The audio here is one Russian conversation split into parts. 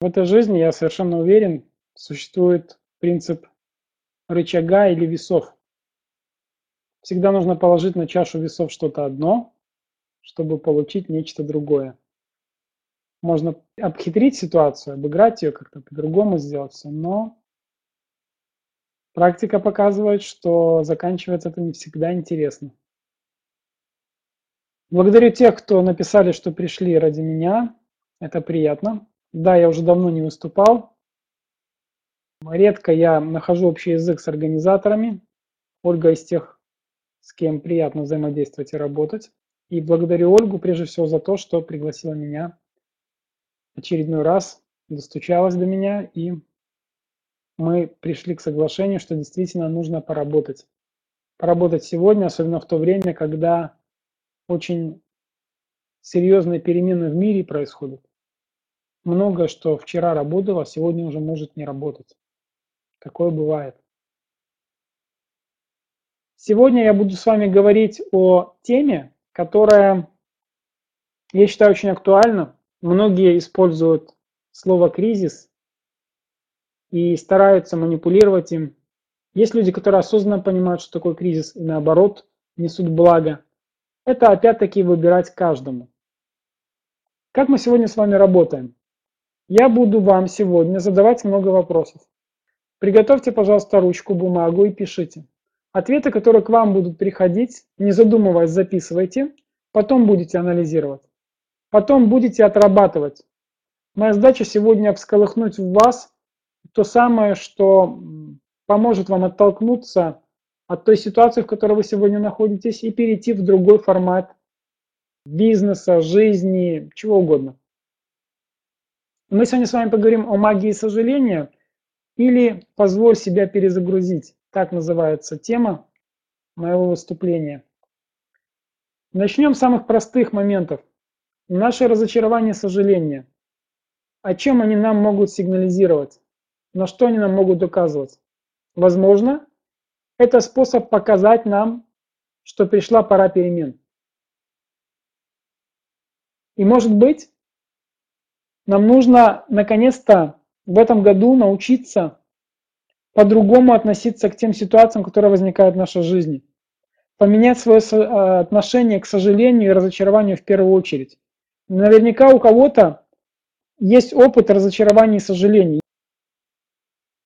В этой жизни, я совершенно уверен, существует принцип рычага или весов. Всегда нужно положить на чашу весов что-то одно, чтобы получить нечто другое. Можно обхитрить ситуацию, обыграть ее, как-то по-другому сделать все, но практика показывает, что заканчивается это не всегда интересно. Благодарю тех, кто написали, что пришли ради меня. Это приятно. Да, я уже давно не выступал. Редко я нахожу общий язык с организаторами. Ольга из тех, с кем приятно взаимодействовать и работать. И благодарю Ольгу прежде всего за то, что пригласила меня очередной раз, достучалась до меня, и мы пришли к соглашению, что действительно нужно поработать. Поработать сегодня, особенно в то время, когда очень серьезные перемены в мире происходят многое, что вчера работало, сегодня уже может не работать. Такое бывает. Сегодня я буду с вами говорить о теме, которая, я считаю, очень актуальна. Многие используют слово «кризис» и стараются манипулировать им. Есть люди, которые осознанно понимают, что такое кризис, и наоборот, несут благо. Это опять-таки выбирать каждому. Как мы сегодня с вами работаем? Я буду вам сегодня задавать много вопросов. Приготовьте, пожалуйста, ручку, бумагу и пишите. Ответы, которые к вам будут приходить, не задумываясь, записывайте, потом будете анализировать. Потом будете отрабатывать. Моя задача сегодня всколыхнуть в вас то самое, что поможет вам оттолкнуться от той ситуации, в которой вы сегодня находитесь, и перейти в другой формат бизнеса, жизни, чего угодно. Мы сегодня с вами поговорим о магии сожаления или «Позволь себя перезагрузить». Так называется тема моего выступления. Начнем с самых простых моментов. Наше разочарование и сожаление. О чем они нам могут сигнализировать? На что они нам могут доказывать? Возможно, это способ показать нам, что пришла пора перемен. И может быть, нам нужно наконец-то в этом году научиться по-другому относиться к тем ситуациям, которые возникают в нашей жизни. Поменять свое э, отношение к сожалению и разочарованию в первую очередь. Наверняка у кого-то есть опыт разочарования и сожалений.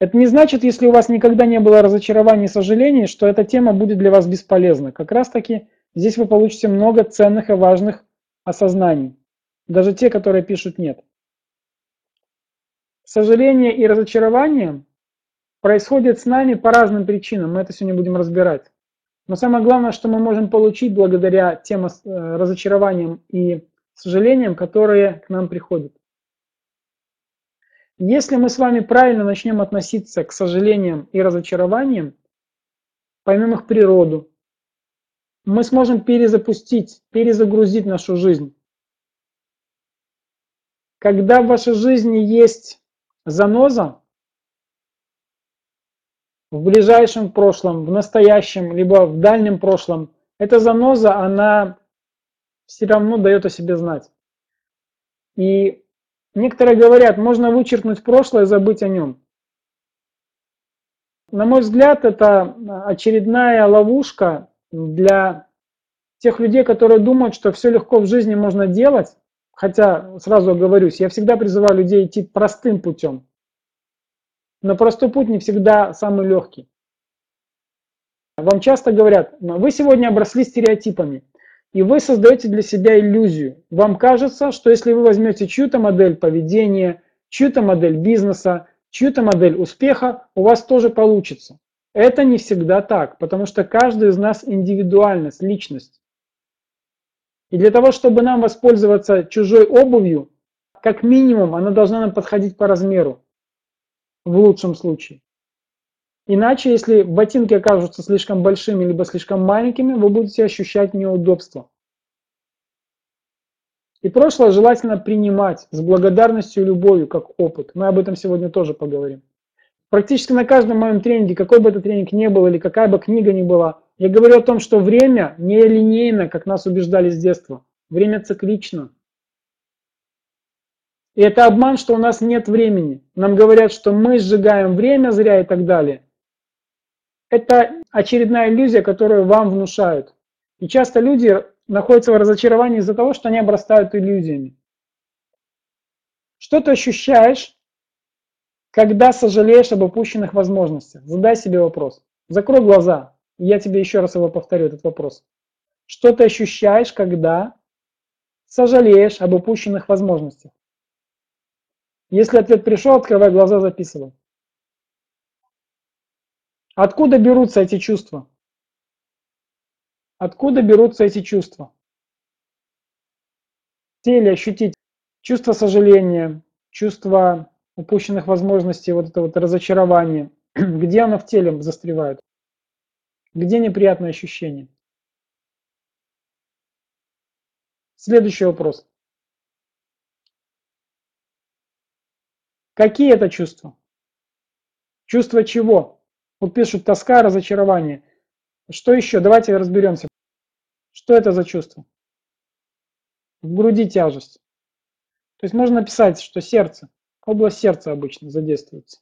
Это не значит, если у вас никогда не было разочарования и сожалений, что эта тема будет для вас бесполезна. Как раз таки здесь вы получите много ценных и важных осознаний. Даже те, которые пишут «нет». Сожаление и разочарование происходят с нами по разным причинам, мы это сегодня будем разбирать. Но самое главное, что мы можем получить благодаря тем э, разочарованиям и сожалениям, которые к нам приходят. Если мы с вами правильно начнем относиться к сожалениям и разочарованиям, поймем их природу, мы сможем перезапустить, перезагрузить нашу жизнь. Когда в вашей жизни есть заноза в ближайшем прошлом, в настоящем, либо в дальнем прошлом, эта заноза, она все равно дает о себе знать. И некоторые говорят, можно вычеркнуть прошлое и забыть о нем. На мой взгляд, это очередная ловушка для тех людей, которые думают, что все легко в жизни можно делать, Хотя, сразу оговорюсь, я всегда призываю людей идти простым путем. Но простой путь не всегда самый легкий. Вам часто говорят, вы сегодня обросли стереотипами, и вы создаете для себя иллюзию. Вам кажется, что если вы возьмете чью-то модель поведения, чью-то модель бизнеса, чью-то модель успеха, у вас тоже получится. Это не всегда так, потому что каждый из нас индивидуальность, личность. И для того, чтобы нам воспользоваться чужой обувью, как минимум она должна нам подходить по размеру, в лучшем случае. Иначе, если ботинки окажутся слишком большими либо слишком маленькими, вы будете ощущать неудобство. И прошлое желательно принимать с благодарностью и любовью как опыт. Мы об этом сегодня тоже поговорим. Практически на каждом моем тренинге, какой бы это тренинг ни был или какая бы книга ни была, я говорю о том, что время не линейно, как нас убеждали с детства. Время циклично. И это обман, что у нас нет времени. Нам говорят, что мы сжигаем время зря и так далее. Это очередная иллюзия, которую вам внушают. И часто люди находятся в разочаровании из-за того, что они обрастают иллюзиями. Что ты ощущаешь, когда сожалеешь об упущенных возможностях? Задай себе вопрос. Закрой глаза. Я тебе еще раз его повторю, этот вопрос. Что ты ощущаешь, когда сожалеешь об упущенных возможностях? Если ответ пришел, открывай глаза, записывай. Откуда берутся эти чувства? Откуда берутся эти чувства? В теле ощутить чувство сожаления, чувство упущенных возможностей, вот это вот разочарование. Где оно в теле застревает? Где неприятное ощущение? Следующий вопрос. Какие это чувства? Чувство чего? Вот пишут тоска, разочарование. Что еще? Давайте разберемся. Что это за чувство? В груди тяжесть. То есть можно написать, что сердце, область сердца обычно задействуется.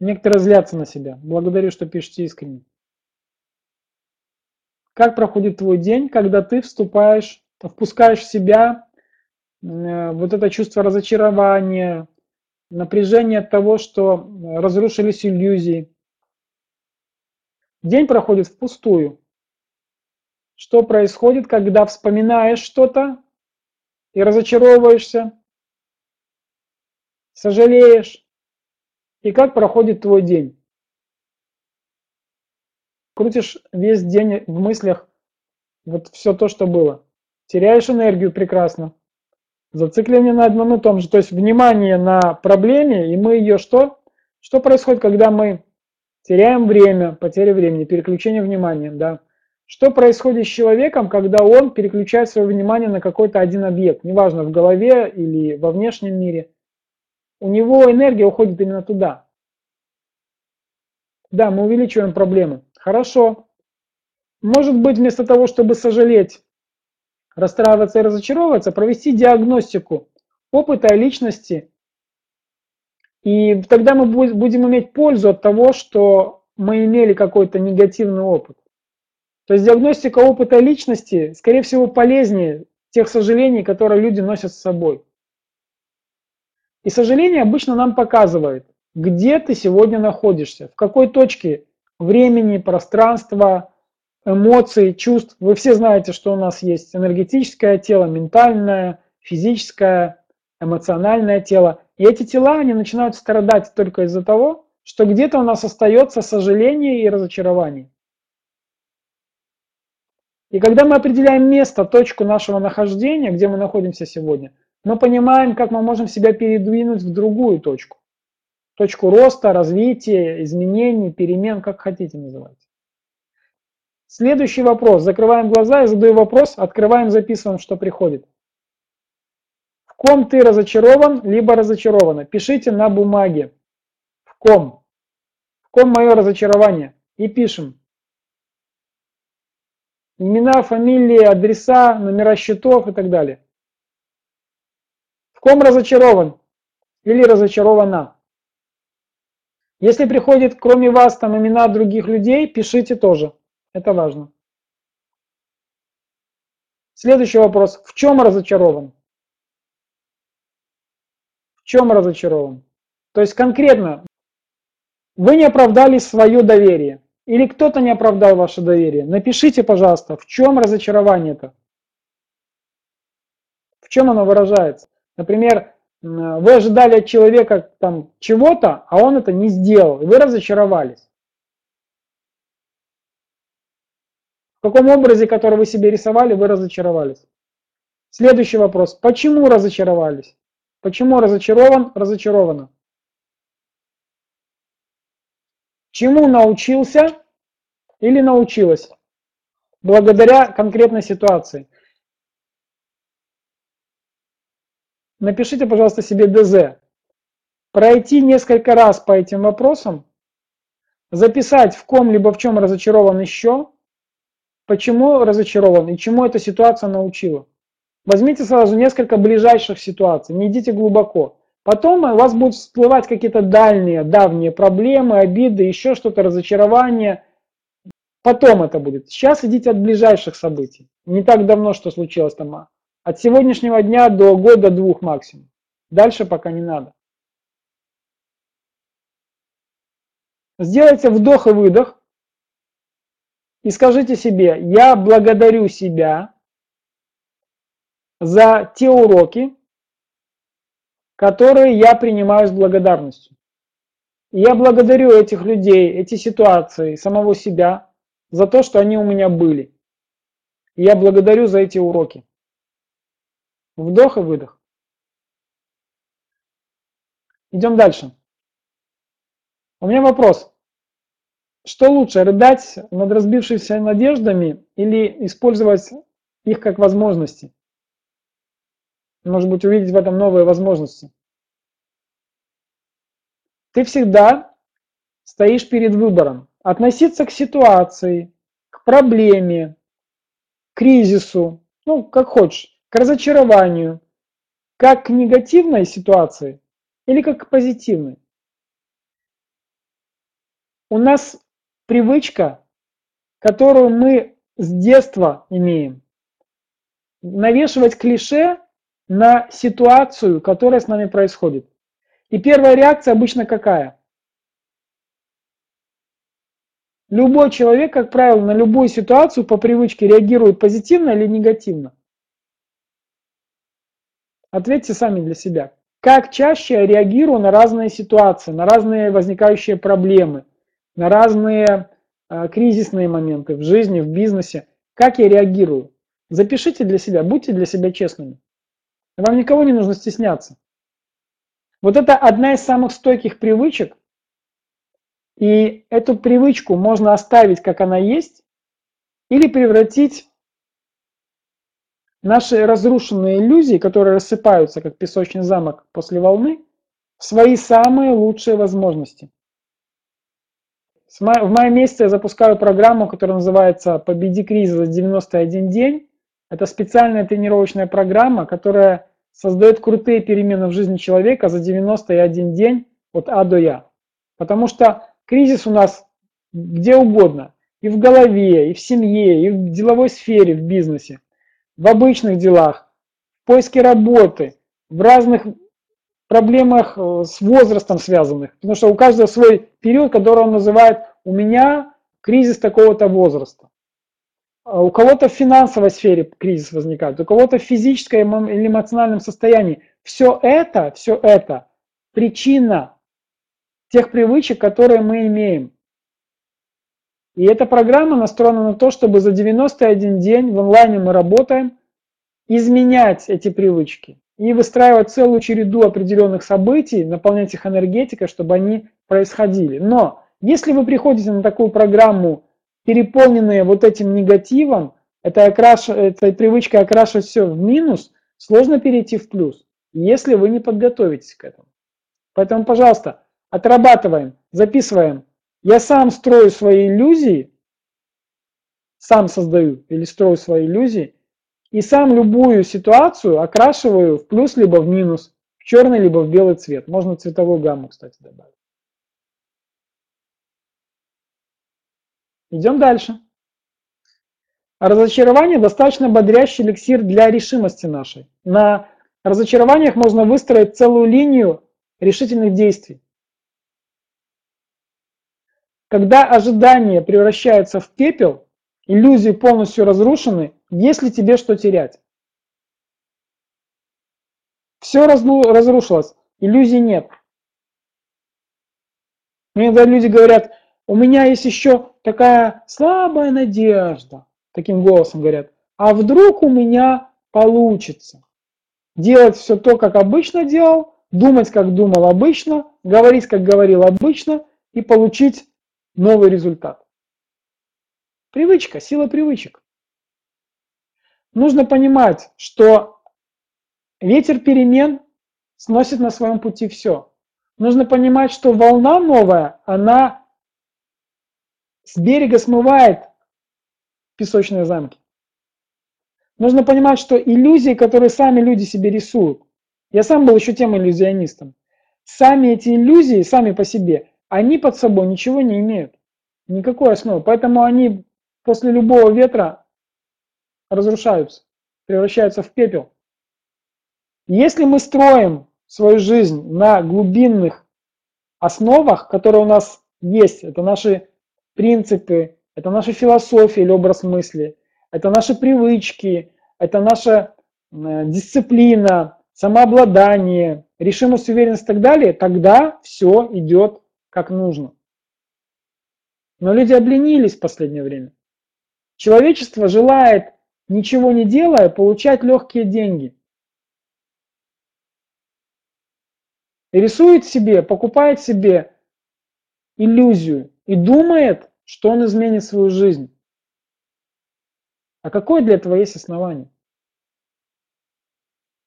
Некоторые злятся на себя. Благодарю, что пишете искренне. Как проходит твой день, когда ты вступаешь, впускаешь в себя э, вот это чувство разочарования, напряжение от того, что разрушились иллюзии. День проходит впустую. Что происходит, когда вспоминаешь что-то и разочаровываешься, сожалеешь, и как проходит твой день? Крутишь весь день в мыслях вот все то, что было. Теряешь энергию прекрасно. Зацикливание на одном и том же. То есть внимание на проблеме, и мы ее что? Что происходит, когда мы теряем время, потеря времени, переключение внимания, да? Что происходит с человеком, когда он переключает свое внимание на какой-то один объект, неважно, в голове или во внешнем мире. У него энергия уходит именно туда. Да, мы увеличиваем проблемы. Хорошо. Может быть, вместо того, чтобы сожалеть расстраиваться и разочаровываться, провести диагностику опыта и личности. И тогда мы будем иметь пользу от того, что мы имели какой-то негативный опыт. То есть диагностика опыта и личности, скорее всего, полезнее тех сожалений, которые люди носят с собой. И сожаление обычно нам показывает, где ты сегодня находишься, в какой точке времени, пространства, эмоций, чувств. Вы все знаете, что у нас есть энергетическое тело, ментальное, физическое, эмоциональное тело. И эти тела, они начинают страдать только из-за того, что где-то у нас остается сожаление и разочарование. И когда мы определяем место, точку нашего нахождения, где мы находимся сегодня, мы понимаем, как мы можем себя передвинуть в другую точку. Точку роста, развития, изменений, перемен, как хотите называть. Следующий вопрос. Закрываем глаза, я задаю вопрос, открываем, записываем, что приходит. В ком ты разочарован, либо разочарована? Пишите на бумаге. В ком? В ком мое разочарование? И пишем. Имена, фамилии, адреса, номера счетов и так далее. В ком разочарован или разочарована? Если приходит кроме вас там имена других людей, пишите тоже. Это важно. Следующий вопрос. В чем разочарован? В чем разочарован? То есть конкретно, вы не оправдали свое доверие или кто-то не оправдал ваше доверие. Напишите, пожалуйста, в чем разочарование это? В чем оно выражается? Например, вы ожидали от человека там чего-то, а он это не сделал, и вы разочаровались. В каком образе, который вы себе рисовали, вы разочаровались? Следующий вопрос. Почему разочаровались? Почему разочарован, разочарована? Чему научился или научилась? Благодаря конкретной ситуации. Напишите, пожалуйста, себе ДЗ. Пройти несколько раз по этим вопросам, записать в ком либо в чем разочарован еще, Почему разочарован и чему эта ситуация научила? Возьмите сразу несколько ближайших ситуаций, не идите глубоко. Потом у вас будут всплывать какие-то дальние, давние проблемы, обиды, еще что-то, разочарование. Потом это будет. Сейчас идите от ближайших событий. Не так давно, что случилось там. От сегодняшнего дня до года-двух максимум. Дальше пока не надо. Сделайте вдох и выдох. И скажите себе, я благодарю себя за те уроки, которые я принимаю с благодарностью. И я благодарю этих людей, эти ситуации, самого себя за то, что они у меня были. И я благодарю за эти уроки. Вдох и выдох. Идем дальше. У меня вопрос. Что лучше, рыдать над разбившимися надеждами или использовать их как возможности? Может быть, увидеть в этом новые возможности. Ты всегда стоишь перед выбором. Относиться к ситуации, к проблеме, к кризису, ну, как хочешь, к разочарованию, как к негативной ситуации или как к позитивной. У нас привычка, которую мы с детства имеем, навешивать клише на ситуацию, которая с нами происходит. И первая реакция обычно какая? Любой человек, как правило, на любую ситуацию по привычке реагирует позитивно или негативно. Ответьте сами для себя. Как чаще я реагирую на разные ситуации, на разные возникающие проблемы, на разные э, кризисные моменты в жизни, в бизнесе? Как я реагирую? Запишите для себя, будьте для себя честными. Вам никого не нужно стесняться. Вот это одна из самых стойких привычек, и эту привычку можно оставить, как она есть, или превратить наши разрушенные иллюзии, которые рассыпаются, как песочный замок после волны, свои самые лучшие возможности. В мае месяце я запускаю программу, которая называется «Победи кризис за 91 день». Это специальная тренировочная программа, которая создает крутые перемены в жизни человека за 91 день от А до Я. Потому что кризис у нас где угодно, и в голове, и в семье, и в деловой сфере, в бизнесе, в обычных делах, в поиске работы, в разных проблемах э, с возрастом связанных. Потому что у каждого свой период, который он называет «у меня кризис такого-то возраста». А у кого-то в финансовой сфере кризис возникает, у кого-то в физическом или эмоциональном состоянии. Все это, все это причина тех привычек, которые мы имеем. И эта программа настроена на то, чтобы за 91 день в онлайне мы работаем, изменять эти привычки и выстраивать целую череду определенных событий, наполнять их энергетикой, чтобы они происходили. Но если вы приходите на такую программу переполненные вот этим негативом, это окраш... этой привычкой окрашивать все в минус, сложно перейти в плюс, если вы не подготовитесь к этому. Поэтому, пожалуйста, отрабатываем, записываем. Я сам строю свои иллюзии, сам создаю или строю свои иллюзии, и сам любую ситуацию окрашиваю в плюс либо в минус, в черный либо в белый цвет. Можно цветовую гамму, кстати, добавить. Идем дальше. Разочарование достаточно бодрящий эликсир для решимости нашей. На разочарованиях можно выстроить целую линию решительных действий. Когда ожидания превращаются в пепел, иллюзии полностью разрушены, есть ли тебе что терять? Все разрушилось, иллюзий нет. Иногда люди говорят, у меня есть еще такая слабая надежда, таким голосом говорят, а вдруг у меня получится делать все то, как обычно делал, думать, как думал обычно, говорить, как говорил обычно и получить новый результат. Привычка, сила привычек. Нужно понимать, что ветер перемен сносит на своем пути все. Нужно понимать, что волна новая, она с берега смывает песочные замки. Нужно понимать, что иллюзии, которые сами люди себе рисуют, Я сам был еще тем иллюзионистом. Сами эти иллюзии, сами по себе, они под собой ничего не имеют. Никакой основы. Поэтому они после любого ветра разрушаются, превращаются в пепел. Если мы строим свою жизнь на глубинных основах, которые у нас есть, это наши принципы, это наша философия или образ мысли, это наши привычки, это наша э, дисциплина, самообладание, решимость, уверенность и так далее, тогда все идет как нужно. Но люди обленились в последнее время. Человечество желает, ничего не делая, получать легкие деньги. И рисует себе, покупает себе иллюзию и думает, что он изменит свою жизнь. А какое для этого есть основание?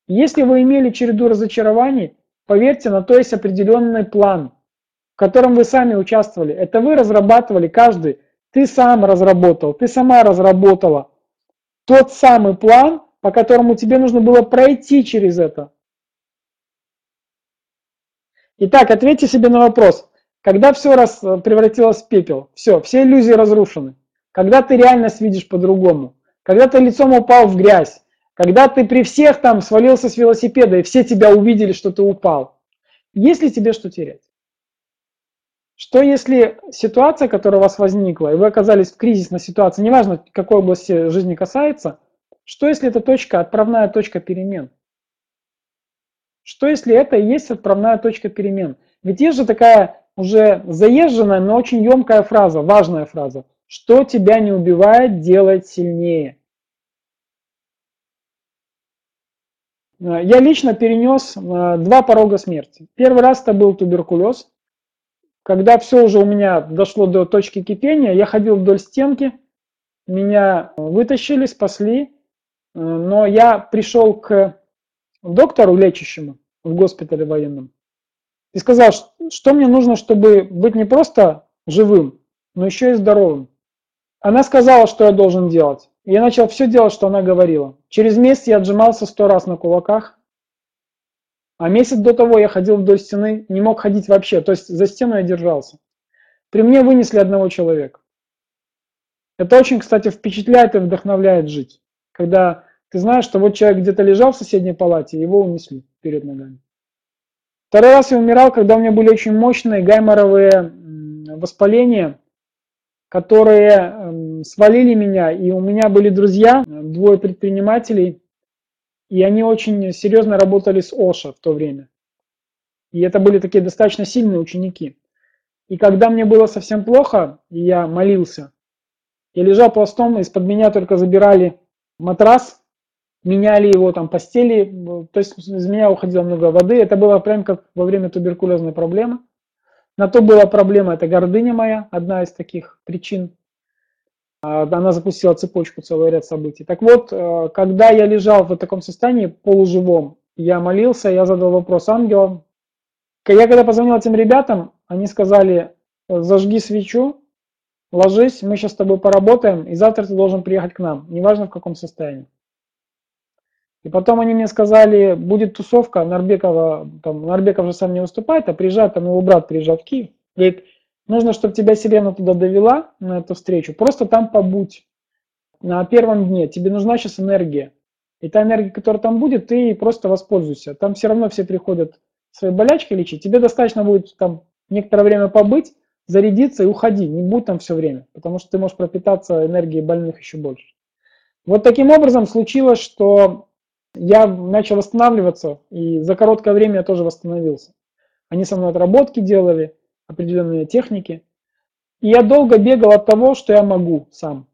Если вы имели череду разочарований, поверьте, на то есть определенный план, в котором вы сами участвовали. Это вы разрабатывали, каждый, ты сам разработал, ты сама разработала тот самый план, по которому тебе нужно было пройти через это. Итак, ответьте себе на вопрос, когда все раз превратилось в пепел, все, все иллюзии разрушены, когда ты реальность видишь по-другому, когда ты лицом упал в грязь, когда ты при всех там свалился с велосипеда и все тебя увидели, что ты упал, есть ли тебе что терять? Что если ситуация, которая у вас возникла, и вы оказались в кризисной ситуации, неважно, какой области жизни касается, что если это точка, отправная точка перемен? Что если это и есть отправная точка перемен? Ведь есть же такая уже заезженная, но очень емкая фраза, важная фраза. Что тебя не убивает, делает сильнее. Э, я лично перенес э, два порога смерти. Первый раз это был туберкулез. Когда все уже у меня дошло до точки кипения, я ходил вдоль стенки, меня вытащили, спасли, э, но я пришел к доктору лечащему в госпитале военном и сказал, что мне нужно, чтобы быть не просто живым, но еще и здоровым. Она сказала, что я должен делать. Я начал все делать, что она говорила. Через месяц я отжимался сто раз на кулаках. А месяц до того я ходил вдоль стены, не мог ходить вообще. То есть за стену я держался. При мне вынесли одного человека. Это очень, кстати, впечатляет и вдохновляет жить. Когда ты знаешь, что вот человек где-то лежал в соседней палате, его унесли перед ногами. Второй раз я умирал, когда у меня были очень мощные гайморовые воспаления которые эм, свалили меня, и у меня были друзья, двое предпринимателей, и они очень серьезно работали с Оша в то время. И это были такие достаточно сильные ученики. И когда мне было совсем плохо, и я молился, я лежал пластом, из-под меня только забирали матрас, меняли его там постели, то есть из меня уходило много воды. Это было прям как во время туберкулезной проблемы. На то была проблема, это гордыня моя, одна из таких причин. А, она запустила цепочку, целый ряд событий. Так вот, э, когда я лежал в таком состоянии, полуживом, я молился, я задал вопрос ангелам. Я когда позвонил этим ребятам, они сказали, зажги свечу, ложись, мы сейчас с тобой поработаем, и завтра ты должен приехать к нам, неважно в каком состоянии. И потом они мне сказали, будет тусовка, Нарбекова, там, Нарбеков же сам не выступает, а приезжает, там его брат приезжает в Киев. Говорит, нужно, чтобы тебя Селена туда довела, на эту встречу, просто там побудь на первом дне, тебе нужна сейчас энергия. И та энергия, которая там будет, ты просто воспользуйся. Там все равно все приходят свои болячки лечить. Тебе достаточно будет там некоторое время побыть, зарядиться и уходи. Не будь там все время, потому что ты можешь пропитаться энергией больных еще больше. Вот таким образом случилось, что я начал восстанавливаться, и за короткое время я тоже восстановился. Они со мной отработки делали, определенные техники. И я долго бегал от того, что я могу сам.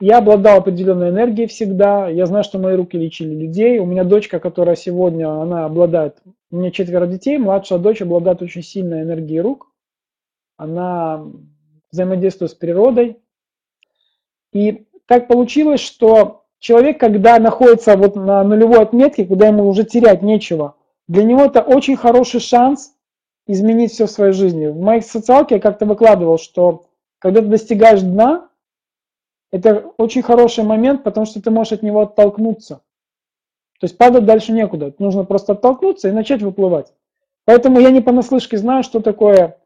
Я обладал определенной энергией всегда. Я знаю, что мои руки лечили людей. У меня дочка, которая сегодня, она обладает, у меня четверо детей, младшая дочь обладает очень сильной энергией рук. Она взаимодействует с природой. И так получилось, что Человек, когда находится вот на нулевой отметке, когда ему уже терять нечего, для него это очень хороший шанс изменить все в своей жизни. В моей социалке я как-то выкладывал, что когда ты достигаешь дна, это очень хороший момент, потому что ты можешь от него оттолкнуться. То есть падать дальше некуда. Нужно просто оттолкнуться и начать выплывать. Поэтому я не понаслышке знаю, что такое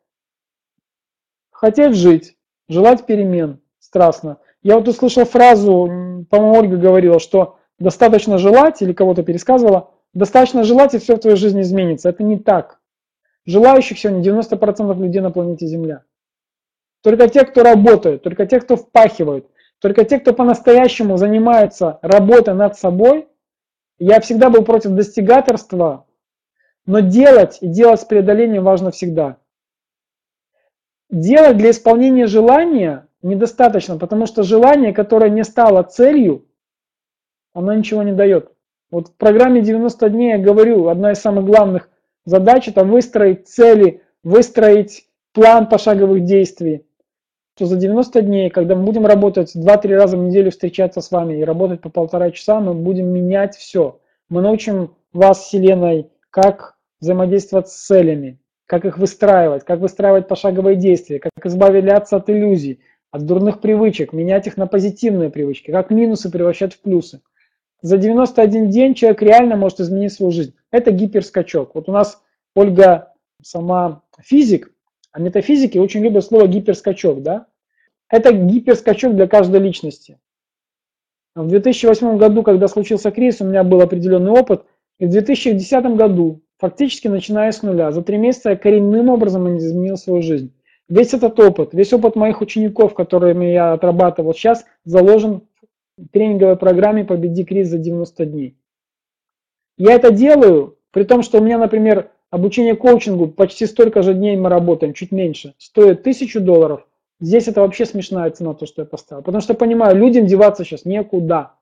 хотеть жить, желать перемен страстно. Я вот услышал фразу, по-моему, Ольга говорила, что достаточно желать, или кого-то пересказывала, достаточно желать, и все в твоей жизни изменится. Это не так. Желающих сегодня 90% людей на планете Земля. Только те, кто работают, только те, кто впахивают, только те, кто по-настоящему занимается работой над собой. Я всегда был против достигаторства, но делать и делать с преодолением важно всегда. Делать для исполнения желания недостаточно, потому что желание, которое не стало целью, оно ничего не дает. Вот в программе 90 дней я говорю, одна из самых главных задач это выстроить цели, выстроить план пошаговых действий. Что за 90 дней, когда мы будем работать 2-3 раза в неделю, встречаться с вами и работать по полтора часа, мы будем менять все. Мы научим вас, Вселенной, как взаимодействовать с целями, как их выстраивать, как выстраивать пошаговые действия, как избавляться от иллюзий, от дурных привычек, менять их на позитивные привычки, как минусы превращать в плюсы. За 91 день человек реально может изменить свою жизнь. Это гиперскачок. Вот у нас Ольга сама физик, а метафизики очень любят слово гиперскачок. Да? Это гиперскачок для каждой личности. В 2008 году, когда случился кризис, у меня был определенный опыт. И в 2010 году, фактически начиная с нуля, за три месяца я коренным образом изменил свою жизнь. Весь этот опыт, весь опыт моих учеников, которыми я отрабатывал сейчас, заложен тренинговой программе «Победи кризис за 90 дней». Я это делаю, при том, что у меня, например, обучение коучингу почти столько же дней мы работаем, чуть меньше, стоит тысячу долларов. Здесь это вообще смешная цена, то, что я поставил. Потому что понимаю, людям деваться сейчас некуда.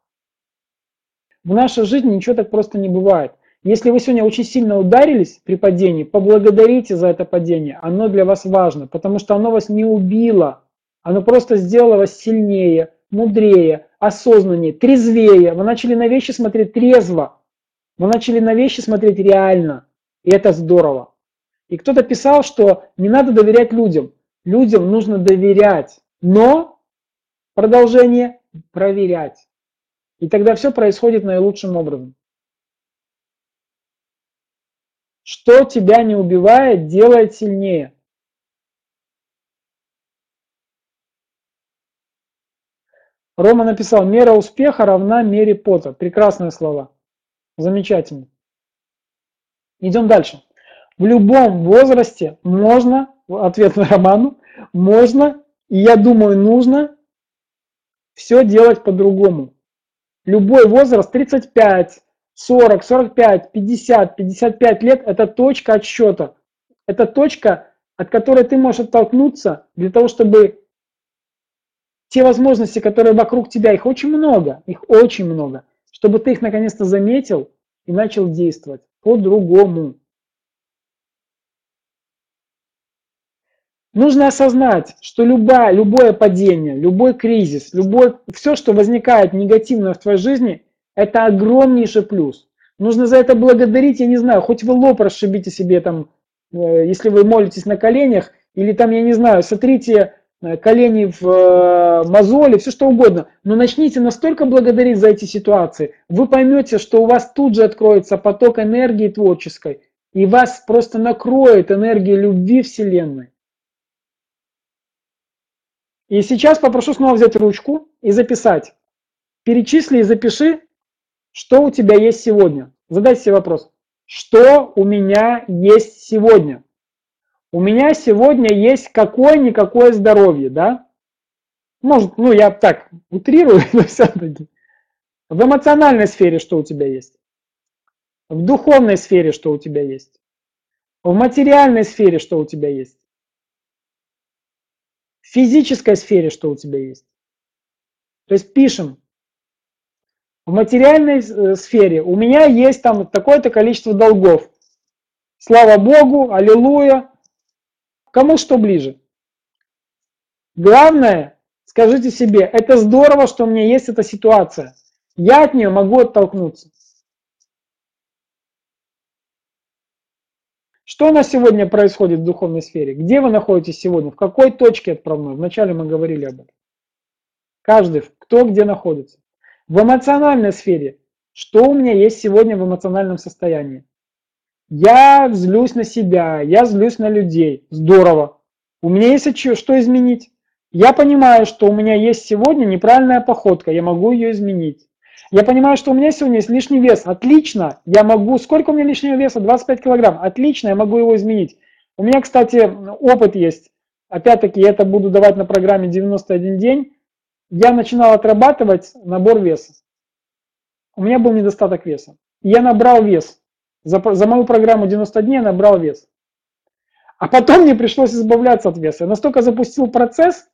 В нашей жизни ничего так просто не бывает. Если вы сегодня очень сильно ударились при падении, поблагодарите за это падение. Оно для вас важно, потому что оно вас не убило. Оно просто сделало вас сильнее, мудрее, осознаннее, трезвее. Вы начали на вещи смотреть трезво. Вы начали на вещи смотреть реально. И это здорово. И кто-то писал, что не надо доверять людям. Людям нужно доверять. Но, продолжение, проверять. И тогда все происходит наилучшим образом. Что тебя не убивает, делает сильнее. Рома написал, мера успеха равна мере пота. Прекрасные слова. Замечательно. Идем дальше. В любом возрасте можно, ответ на Роману, можно, и я думаю, нужно все делать по-другому. Любой возраст, 35, 40, 45, 50, 55 лет – это точка отсчета. Это точка, от которой ты можешь оттолкнуться для того, чтобы те возможности, которые вокруг тебя, их очень много, их очень много, чтобы ты их наконец-то заметил и начал действовать по-другому. Нужно осознать, что любое, любое падение, любой кризис, любой, все, что возникает негативно в твоей жизни, это огромнейший плюс. Нужно за это благодарить, я не знаю, хоть вы лоб расшибите себе там, э, если вы молитесь на коленях, или там, я не знаю, сотрите колени в э, мозоли, все что угодно. Но начните настолько благодарить за эти ситуации, вы поймете, что у вас тут же откроется поток энергии творческой, и вас просто накроет энергия любви Вселенной. И сейчас попрошу снова взять ручку и записать. Перечисли и запиши что у тебя есть сегодня? Задай себе вопрос. Что у меня есть сегодня? У меня сегодня есть какое-никакое здоровье, да? Может, ну я так утрирую, но все-таки. В эмоциональной сфере что у тебя есть? В духовной сфере что у тебя есть? В материальной сфере что у тебя есть? В физической сфере что у тебя есть? То есть пишем, в материальной э, сфере у меня есть там такое-то количество долгов. Слава Богу, аллилуйя. Кому что ближе? Главное, скажите себе, это здорово, что у меня есть эта ситуация. Я от нее могу оттолкнуться. Что у нас сегодня происходит в духовной сфере? Где вы находитесь сегодня? В какой точке отправной? Вначале мы говорили об этом. Каждый, кто где находится. В эмоциональной сфере что у меня есть сегодня в эмоциональном состоянии. Я злюсь на себя, я злюсь на людей. Здорово. У меня есть что изменить. Я понимаю, что у меня есть сегодня неправильная походка, я могу ее изменить. Я понимаю, что у меня сегодня есть лишний вес. Отлично. Я могу... Сколько у меня лишнего веса? 25 килограмм. Отлично, я могу его изменить. У меня, кстати, опыт есть. Опять-таки, я это буду давать на программе 91 день. Я начинал отрабатывать набор веса. У меня был недостаток веса. Я набрал вес. За, за мою программу 90 дней набрал вес. А потом мне пришлось избавляться от веса. Я настолько запустил процесс,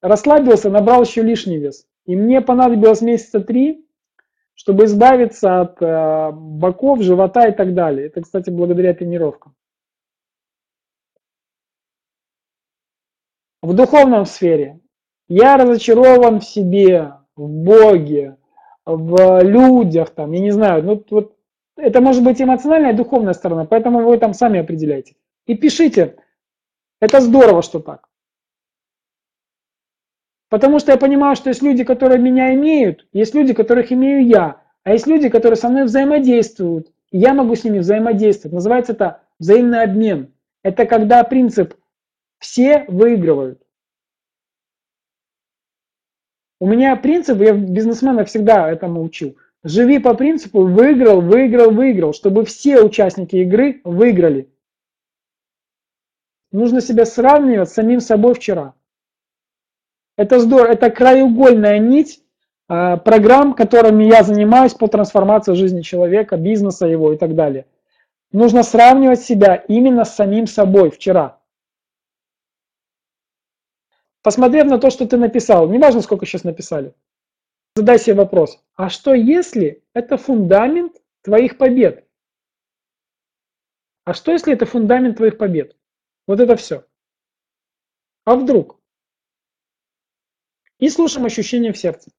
расслабился, набрал еще лишний вес. И мне понадобилось месяца три, чтобы избавиться от э, боков, живота и так далее. Это, кстати, благодаря тренировкам. В духовном сфере я разочарован в себе, в Боге, в людях, там, я не знаю, ну вот это может быть эмоциональная и духовная сторона, поэтому вы там сами определяете. И пишите, это здорово, что так. Потому что я понимаю, что есть люди, которые меня имеют, есть люди, которых имею я, а есть люди, которые со мной взаимодействуют, и я могу с ними взаимодействовать. Называется это взаимный обмен. Это когда принцип «все выигрывают». У меня принцип, я бизнесмена всегда этому учил. Живи по принципу выиграл, выиграл, выиграл, чтобы все участники игры выиграли. Нужно себя сравнивать с самим собой вчера. Это здорово, это краеугольная нить э, программ, которыми я занимаюсь по трансформации жизни человека, бизнеса его и так далее. Нужно сравнивать себя именно с самим собой вчера. Посмотрев на то, что ты написал, неважно, сколько сейчас написали, задай себе вопрос, а что если это фундамент твоих побед? А что если это фундамент твоих побед? Вот это все. А вдруг? И слушаем ощущения в сердце.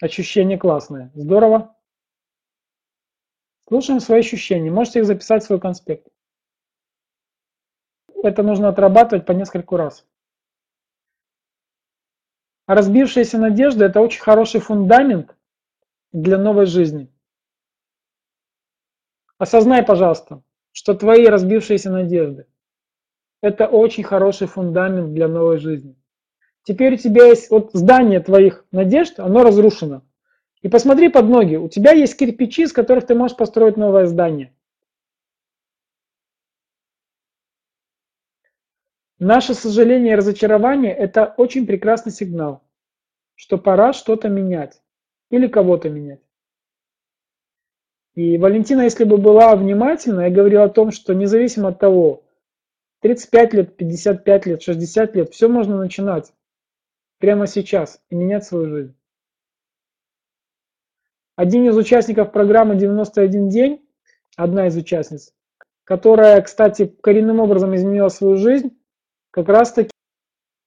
Ощущения классные. Здорово. Слушаем свои ощущения. Можете их записать в свой конспект. Это нужно отрабатывать по нескольку раз. Разбившаяся надежда – это очень хороший фундамент для новой жизни. Осознай, пожалуйста, что твои разбившиеся надежды – это очень хороший фундамент для новой жизни. Теперь у тебя есть вот здание твоих надежд, оно разрушено. И посмотри под ноги, у тебя есть кирпичи, из которых ты можешь построить новое здание. Наше сожаление и разочарование – это очень прекрасный сигнал, что пора что-то менять или кого-то менять. И Валентина, если бы была внимательна, я говорил о том, что независимо от того, 35 лет, 55 лет, 60 лет, все можно начинать прямо сейчас и менять свою жизнь. Один из участников программы «91 день», одна из участниц, которая, кстати, коренным образом изменила свою жизнь, как раз таки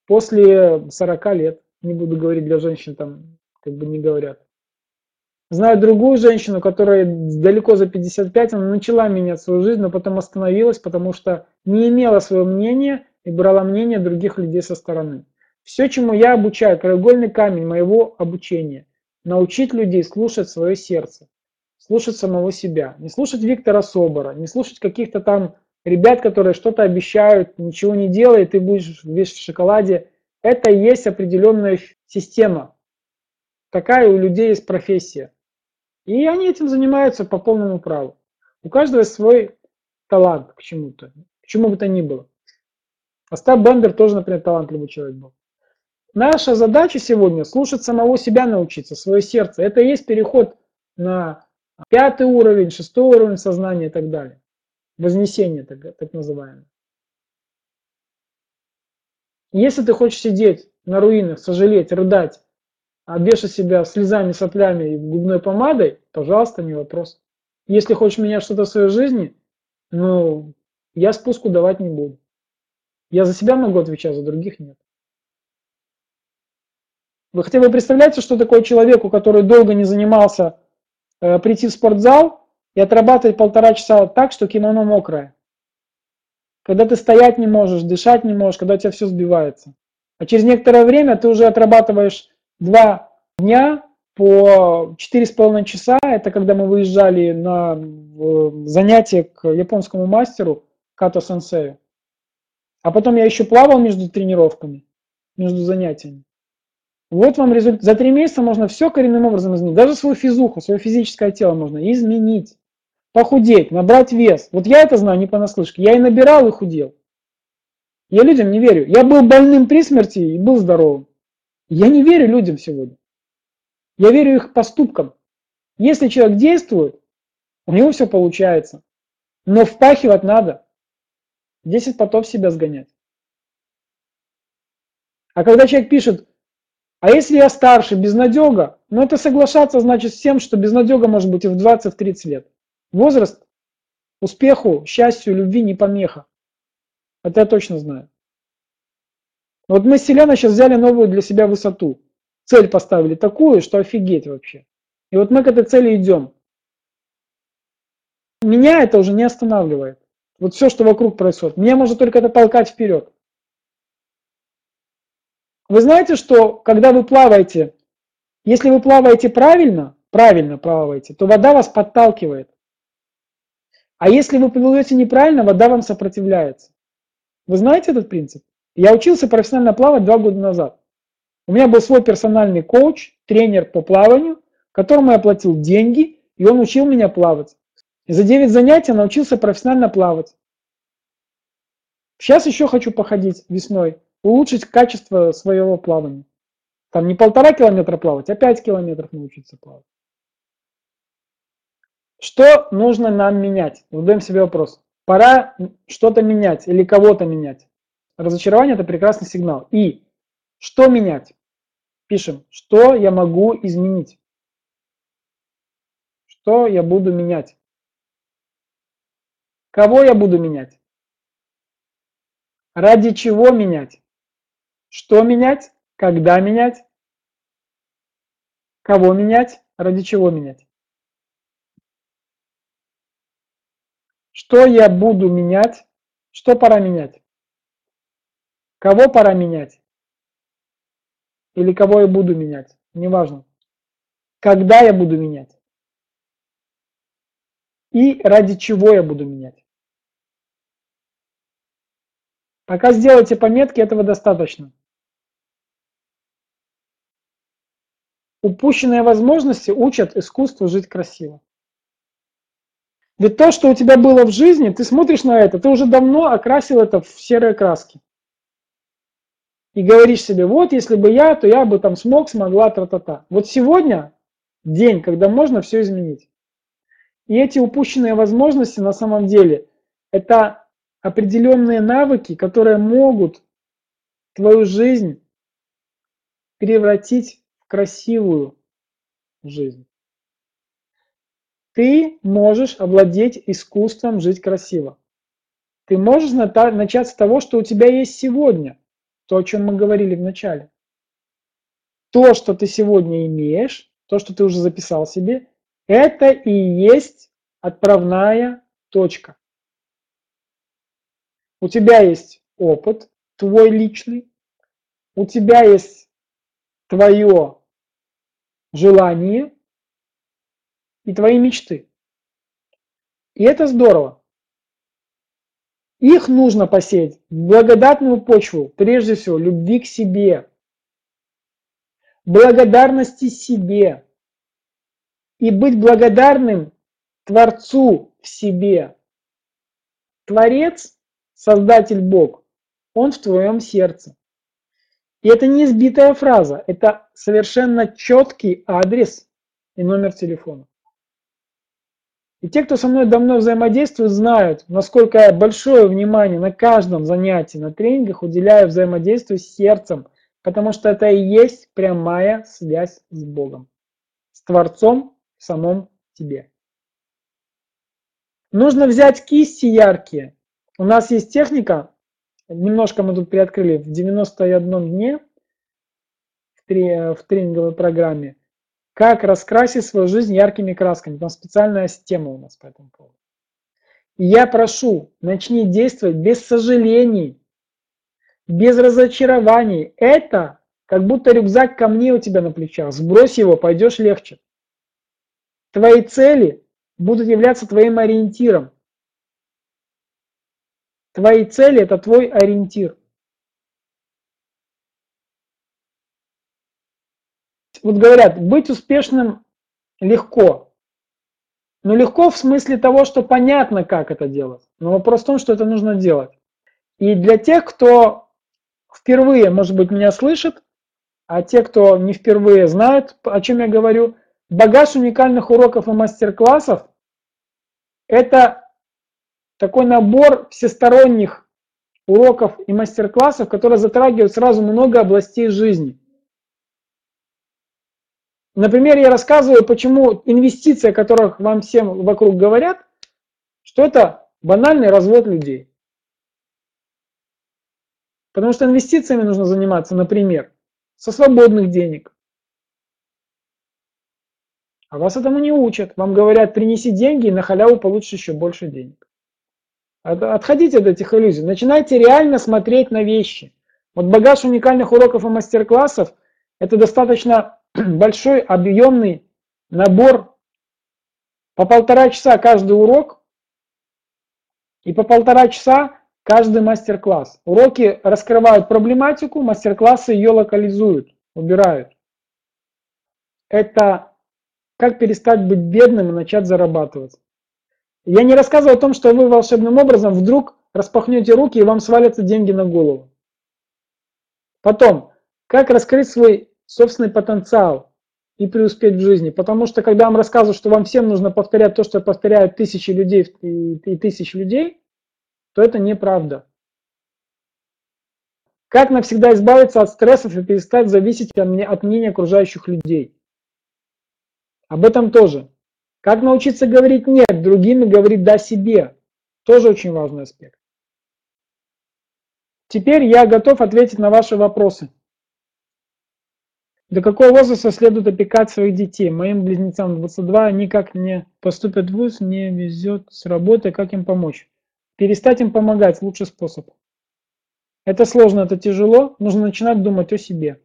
после 40 лет. Не буду говорить для женщин, там как бы не говорят. Знаю другую женщину, которая далеко за 55, она начала менять свою жизнь, но потом остановилась, потому что не имела своего мнения и брала мнение других людей со стороны. Все, чему я обучаю, краеугольный камень моего обучения, научить людей слушать свое сердце, слушать самого себя, не слушать Виктора Собора, не слушать каких-то там ребят, которые что-то обещают, ничего не делают, ты будешь весь в шоколаде. Это и есть определенная система. Такая у людей есть профессия. И они этим занимаются по полному праву. У каждого свой талант к чему-то, к чему бы то ни было. Остап Бендер тоже, например, талантливый человек был. Наша задача сегодня слушать самого себя научиться, свое сердце. Это и есть переход на пятый уровень, шестой уровень сознания и так далее. Вознесение так, так называемое. Если ты хочешь сидеть на руинах, сожалеть, рыдать, обвешать себя слезами, соплями и губной помадой, пожалуйста, не вопрос. Если хочешь менять что-то в своей жизни, ну, я спуску давать не буду. Я за себя могу отвечать, за других нет. Вы хотя бы представляете, что такое человеку, который долго не занимался, э, прийти в спортзал и отрабатывать полтора часа так, что кимоно мокрое? Когда ты стоять не можешь, дышать не можешь, когда у тебя все сбивается. А через некоторое время ты уже отрабатываешь два дня по 4,5 часа, это когда мы выезжали на занятие к японскому мастеру Като Сенсею. А потом я еще плавал между тренировками, между занятиями. Вот вам результат. За три месяца можно все коренным образом изменить. Даже свою физуху, свое физическое тело можно изменить. Похудеть, набрать вес. Вот я это знаю не понаслышке. Я и набирал, и худел. Я людям не верю. Я был больным при смерти и был здоровым. Я не верю людям сегодня. Я верю их поступкам. Если человек действует, у него все получается. Но впахивать надо. 10 потов себя сгонять. А когда человек пишет, а если я старше, безнадега, ну это соглашаться значит с тем, что безнадега может быть и в 20-30 лет. Возраст успеху, счастью, любви не помеха. Это я точно знаю. Вот мы с Селеной сейчас взяли новую для себя высоту. Цель поставили такую, что офигеть вообще. И вот мы к этой цели идем. Меня это уже не останавливает. Вот все, что вокруг происходит. Меня может только это толкать вперед. Вы знаете, что когда вы плаваете, если вы плаваете правильно, правильно плаваете, то вода вас подталкивает. А если вы плывете неправильно, вода вам сопротивляется. Вы знаете этот принцип? Я учился профессионально плавать два года назад. У меня был свой персональный коуч, тренер по плаванию, которому я платил деньги, и он учил меня плавать. И за 9 занятий научился профессионально плавать. Сейчас еще хочу походить весной, улучшить качество своего плавания. Там не полтора километра плавать, а 5 километров научиться плавать. Что нужно нам менять? Задаем себе вопрос. Пора что-то менять или кого-то менять. Разочарование – это прекрасный сигнал. И что менять? Пишем, что я могу изменить. Что я буду менять? Кого я буду менять? Ради чего менять? Что менять? Когда менять? Кого менять? Ради чего менять? Что я буду менять? Что пора менять? Кого пора менять? Или кого я буду менять? Неважно. Когда я буду менять? И ради чего я буду менять? Пока сделайте пометки, этого достаточно. Упущенные возможности учат искусству жить красиво. Ведь то, что у тебя было в жизни, ты смотришь на это, ты уже давно окрасил это в серые краски. И говоришь себе, вот если бы я, то я бы там смог, смогла, тра-та-та. Вот сегодня день, когда можно все изменить. И эти упущенные возможности на самом деле, это определенные навыки, которые могут твою жизнь превратить в красивую жизнь. Ты можешь овладеть искусством жить красиво. Ты можешь начать с того, что у тебя есть сегодня, то, о чем мы говорили в начале. То, что ты сегодня имеешь, то, что ты уже записал себе, это и есть отправная точка. У тебя есть опыт твой личный, у тебя есть твое желание, и твои мечты. И это здорово. Их нужно посеять в благодатную почву, прежде всего, любви к себе, благодарности себе и быть благодарным Творцу в себе. Творец, Создатель Бог, Он в твоем сердце. И это не избитая фраза, это совершенно четкий адрес и номер телефона. И те, кто со мной давно взаимодействует, знают, насколько я большое внимание на каждом занятии, на тренингах уделяю взаимодействию с сердцем, потому что это и есть прямая связь с Богом, с Творцом в самом тебе. Нужно взять кисти яркие. У нас есть техника, немножко мы тут приоткрыли, в 91 дне в тренинговой программе как раскрасить свою жизнь яркими красками. Там специальная тема у нас по этому поводу. И я прошу, начни действовать без сожалений, без разочарований. Это как будто рюкзак камней у тебя на плечах. Сбрось его, пойдешь легче. Твои цели будут являться твоим ориентиром. Твои цели – это твой ориентир. Вот говорят, быть успешным легко. Но легко в смысле того, что понятно, как это делать. Но вопрос в том, что это нужно делать. И для тех, кто впервые, может быть, меня слышит, а те, кто не впервые знают, о чем я говорю, багаж уникальных уроков и мастер-классов – это такой набор всесторонних уроков и мастер-классов, которые затрагивают сразу много областей жизни. Например, я рассказываю, почему инвестиции, о которых вам всем вокруг говорят, что это банальный развод людей. Потому что инвестициями нужно заниматься, например, со свободных денег. А вас этому не учат. Вам говорят, принеси деньги и на халяву получишь еще больше денег. Отходите от этих иллюзий. Начинайте реально смотреть на вещи. Вот багаж уникальных уроков и мастер-классов – это достаточно большой объемный набор по полтора часа каждый урок и по полтора часа каждый мастер-класс. Уроки раскрывают проблематику, мастер-классы ее локализуют, убирают. Это как перестать быть бедным и начать зарабатывать. Я не рассказываю о том, что вы волшебным образом вдруг распахнете руки и вам свалятся деньги на голову. Потом, как раскрыть свой собственный потенциал и преуспеть в жизни. Потому что когда вам рассказываю, что вам всем нужно повторять то, что повторяют тысячи людей и тысячи людей, то это неправда. Как навсегда избавиться от стрессов и перестать зависеть от мнения окружающих людей? Об этом тоже. Как научиться говорить «нет» другим и говорить «да» себе? Тоже очень важный аспект. Теперь я готов ответить на ваши вопросы. До какого возраста следует опекать своих детей? Моим близнецам 22 никак не поступят в ВУЗ, не везет с работы, как им помочь? Перестать им помогать – лучший способ. Это сложно, это тяжело, нужно начинать думать о себе.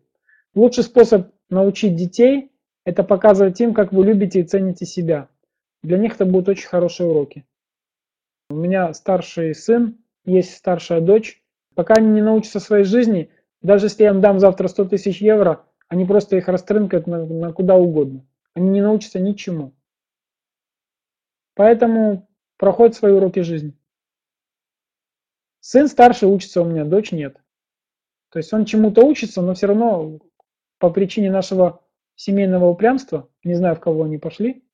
Лучший способ научить детей – это показывать им, как вы любите и цените себя. Для них это будут очень хорошие уроки. У меня старший сын, есть старшая дочь. Пока они не научатся своей жизни, даже если я им дам завтра 100 тысяч евро – они просто их растрынкают на, на куда угодно. Они не научатся ничему. Поэтому проходят свои уроки жизни. Сын старший учится у меня, дочь нет. То есть он чему-то учится, но все равно по причине нашего семейного упрямства, не знаю, в кого они пошли,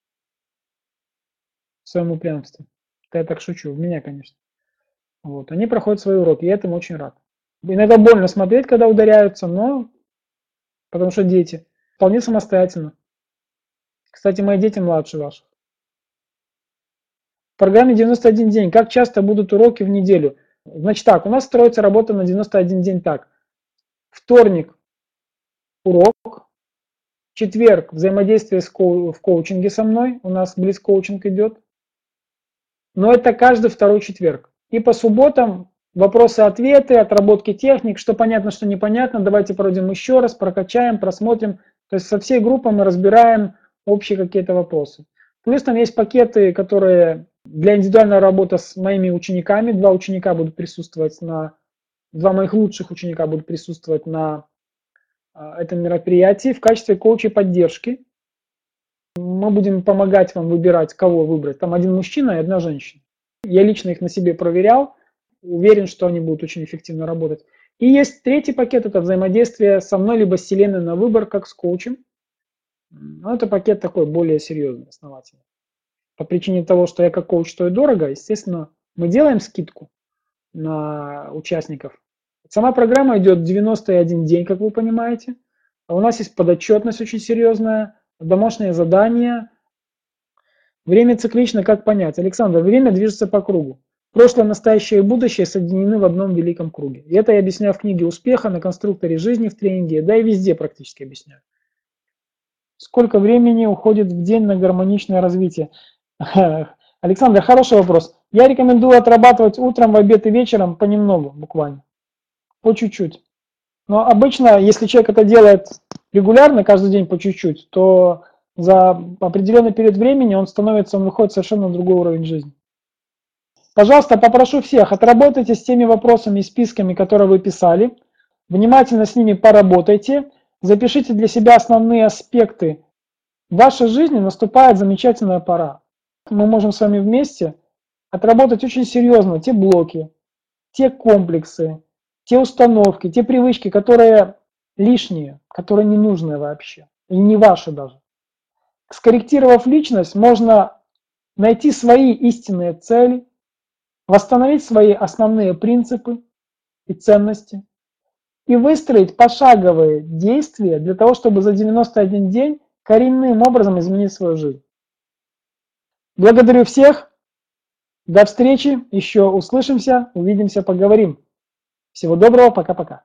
в своем упрямстве. Это я так шучу, в меня, конечно. Вот, они проходят свои уроки, я этому очень рад. Иногда больно смотреть, когда ударяются, но потому что дети вполне самостоятельно. Кстати, мои дети младше ваших. В программе 91 день. Как часто будут уроки в неделю? Значит так, у нас строится работа на 91 день так. Вторник – урок. Четверг – взаимодействие в коучинге со мной. У нас близ-коучинг идет. Но это каждый второй четверг. И по субботам Вопросы-ответы, отработки техник, что понятно, что непонятно, давайте пройдем еще раз, прокачаем, просмотрим. То есть со всей группой мы разбираем общие какие-то вопросы. Плюс там есть пакеты, которые для индивидуальной работы с моими учениками. Два ученика будут присутствовать на, два моих лучших ученика будут присутствовать на а, этом мероприятии в качестве коучей поддержки. Мы будем помогать вам выбирать, кого выбрать. Там один мужчина и одна женщина. Я лично их на себе проверял уверен, что они будут очень эффективно работать. И есть третий пакет, это взаимодействие со мной, либо с Вселенной на выбор, как с коучем. Но это пакет такой более серьезный, основательный. По причине того, что я как коуч стою дорого, естественно, мы делаем скидку на участников. Сама программа идет 91 день, как вы понимаете. А у нас есть подотчетность очень серьезная, домашнее задание. Время циклично, как понять? Александр, время движется по кругу. Прошлое, настоящее и будущее соединены в одном великом круге. И это я объясняю в книге «Успеха», на конструкторе жизни в тренинге, да и везде практически объясняю. Сколько времени уходит в день на гармоничное развитие? Александр, хороший вопрос. Я рекомендую отрабатывать утром, в обед и вечером понемногу, буквально. По чуть-чуть. Но обычно, если человек это делает регулярно, каждый день по чуть-чуть, то за определенный период времени он становится, он выходит совершенно на другой уровень жизни. Пожалуйста, попрошу всех, отработайте с теми вопросами и списками, которые вы писали, внимательно с ними поработайте, запишите для себя основные аспекты. В вашей жизни наступает замечательная пора. Мы можем с вами вместе отработать очень серьезно те блоки, те комплексы, те установки, те привычки, которые лишние, которые не нужны вообще, и не ваши даже. Скорректировав личность, можно найти свои истинные цели, восстановить свои основные принципы и ценности и выстроить пошаговые действия для того, чтобы за 91 день коренным образом изменить свою жизнь. Благодарю всех. До встречи. Еще услышимся, увидимся, поговорим. Всего доброго. Пока-пока.